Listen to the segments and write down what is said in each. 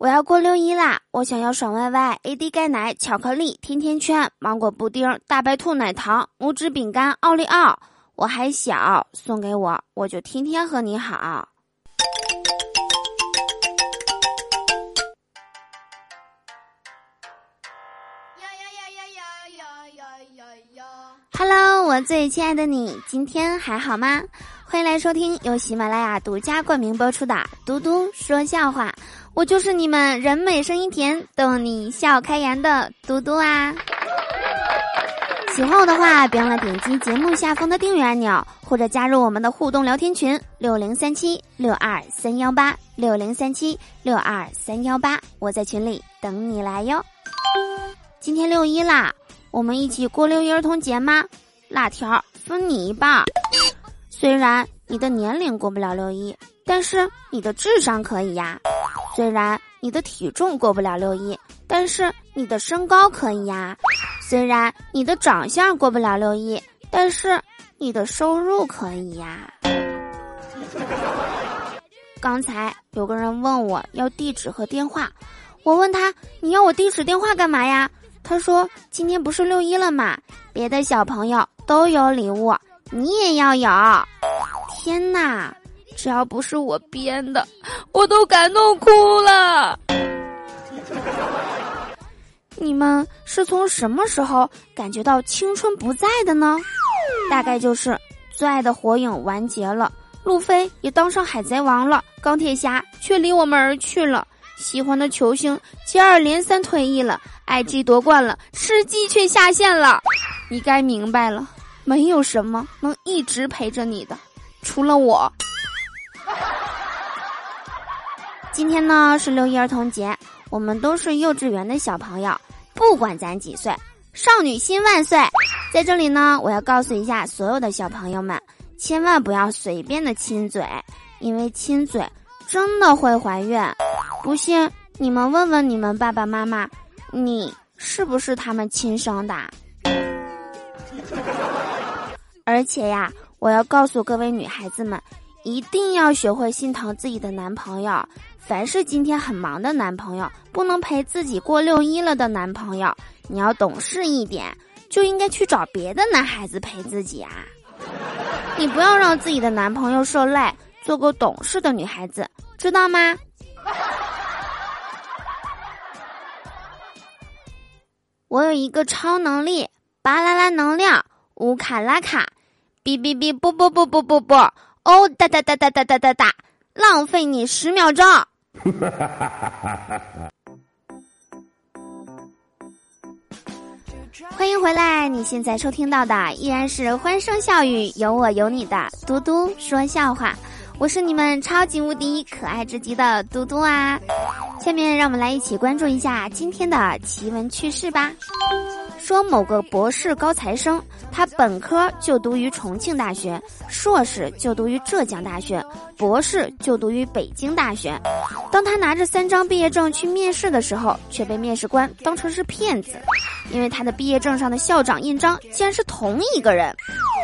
我要过六一啦！我想要爽歪歪、AD 钙奶、巧克力、甜甜圈、芒果布丁、大白兔奶糖、拇指饼干、奥利奥。我还小，送给我，我就天天和你好。Hello，我最亲爱的你，今天还好吗？欢迎来收听由喜马拉雅独家冠名播出的《嘟嘟说笑话》。我就是你们人美声音甜逗你笑开颜的嘟嘟啊！喜欢我的话，别忘了点击节目下方的订阅按钮，或者加入我们的互动聊天群六零三七六二三幺八六零三七六二三幺八，我在群里等你来哟。今天六一啦，我们一起过六一儿童节吗？辣条分你一半。虽然你的年龄过不了六一，但是你的智商可以呀。虽然你的体重过不了六一，但是你的身高可以呀；虽然你的长相过不了六一，但是你的收入可以呀。刚才有个人问我要地址和电话，我问他你要我地址电话干嘛呀？他说今天不是六一了吗？别的小朋友都有礼物，你也要有。天哪！只要不是我编的，我都感动哭了。你们是从什么时候感觉到青春不在的呢？大概就是最爱的火影完结了，路飞也当上海贼王了，钢铁侠却离我们而去了，喜欢的球星接二连三退役了，IG 夺冠了，吃鸡却下线了。你该明白了，没有什么能一直陪着你的，除了我。今天呢是六一儿童节，我们都是幼稚园的小朋友，不管咱几岁，少女心万岁！在这里呢，我要告诉一下所有的小朋友们，千万不要随便的亲嘴，因为亲嘴真的会怀孕。不信你们问问你们爸爸妈妈，你是不是他们亲生的？而且呀，我要告诉各位女孩子们。一定要学会心疼自己的男朋友。凡是今天很忙的男朋友，不能陪自己过六一了的男朋友，你要懂事一点，就应该去找别的男孩子陪自己啊！你不要让自己的男朋友受累，做个懂事的女孩子，知道吗？我有一个超能力，巴啦啦能量，乌卡拉卡，哔哔哔，啵啵啵啵啵啵。哦哒哒哒哒哒哒哒哒，浪费你十秒钟。欢迎回来，你现在收听到的依然是欢声笑语、有我有你的嘟嘟说笑话。我是你们超级无敌可爱至极的嘟嘟啊！下面让我们来一起关注一下今天的奇闻趣事吧。说某个博士高材生，他本科就读于重庆大学，硕士就读于浙江大学，博士就读于北京大学。当他拿着三张毕业证去面试的时候，却被面试官当成是骗子，因为他的毕业证上的校长印章竟然是同一个人。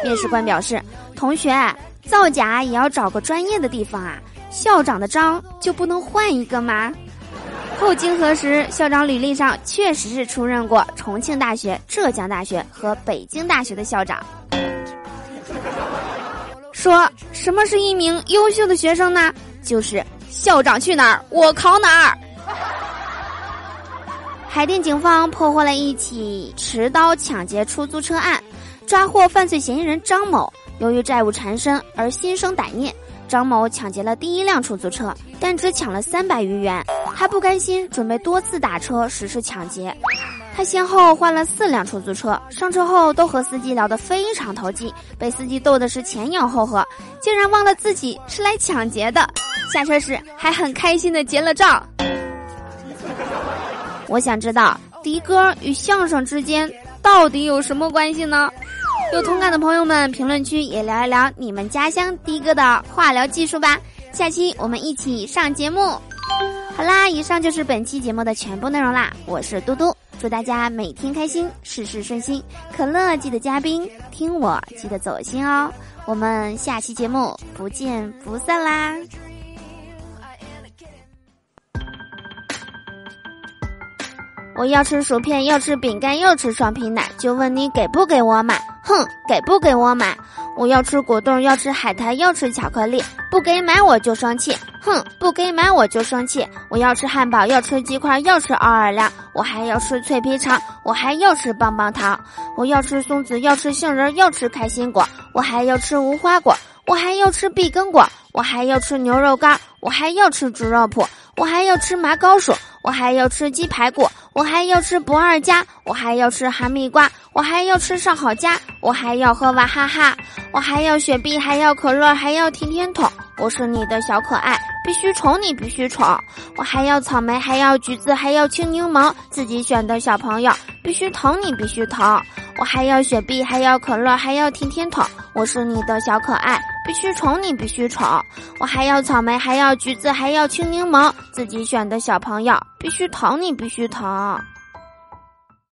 面试官表示：“同学，造假也要找个专业的地方啊，校长的章就不能换一个吗？”后经核实，校长履历上确实是出任过重庆大学、浙江大学和北京大学的校长。说什么是一名优秀的学生呢？就是校长去哪儿，我考哪儿。海淀警方破获了一起持刀抢劫出租车案，抓获犯罪嫌疑人张某。由于债务缠身而心生歹念。张某抢劫了第一辆出租车，但只抢了三百余元。他不甘心，准备多次打车实施抢劫。他先后换了四辆出租车，上车后都和司机聊得非常投机，被司机逗的是前仰后合，竟然忘了自己是来抢劫的。下车时还很开心的结了账。我想知道的哥与相声之间到底有什么关系呢？有同感的朋友们，评论区也聊一聊你们家乡的哥的化疗技术吧。下期我们一起上节目。好啦，以上就是本期节目的全部内容啦。我是嘟嘟，祝大家每天开心，事事顺心。可乐记得加冰，听我记得走心哦。我们下期节目不见不散啦。我要吃薯片，要吃饼干，要吃双皮奶，就问你给不给我买？哼，给不给我买？我要吃果冻，要吃海苔，要吃巧克力，不给买我就生气。哼，不给买我就生气。我要吃汉堡，要吃鸡块，要吃奥尔良，我还要吃脆皮肠，我还要吃棒棒糖。我要吃松子，要吃杏仁，要吃开心果，我还要吃无花果，我还要吃碧根果，我还要吃牛肉干，我还要吃猪肉脯，我还要吃麻糕薯。我还要吃鸡排骨，我还要吃不二家，我还要吃哈密瓜，我还要吃上好佳，我还要喝娃哈哈，我还要雪碧，还要可乐，还要甜甜筒。我是你的小可爱，必须宠你，必须宠。我还要草莓，还要橘子，还要青柠檬，自己选的小朋友，必须疼你，必须疼。我还要雪碧，还要可乐，还要甜甜筒。我是你的小可爱。必须宠你，必须宠！我还要草莓，还要橘子，还要青柠檬，自己选的小朋友，必须疼你，必须疼。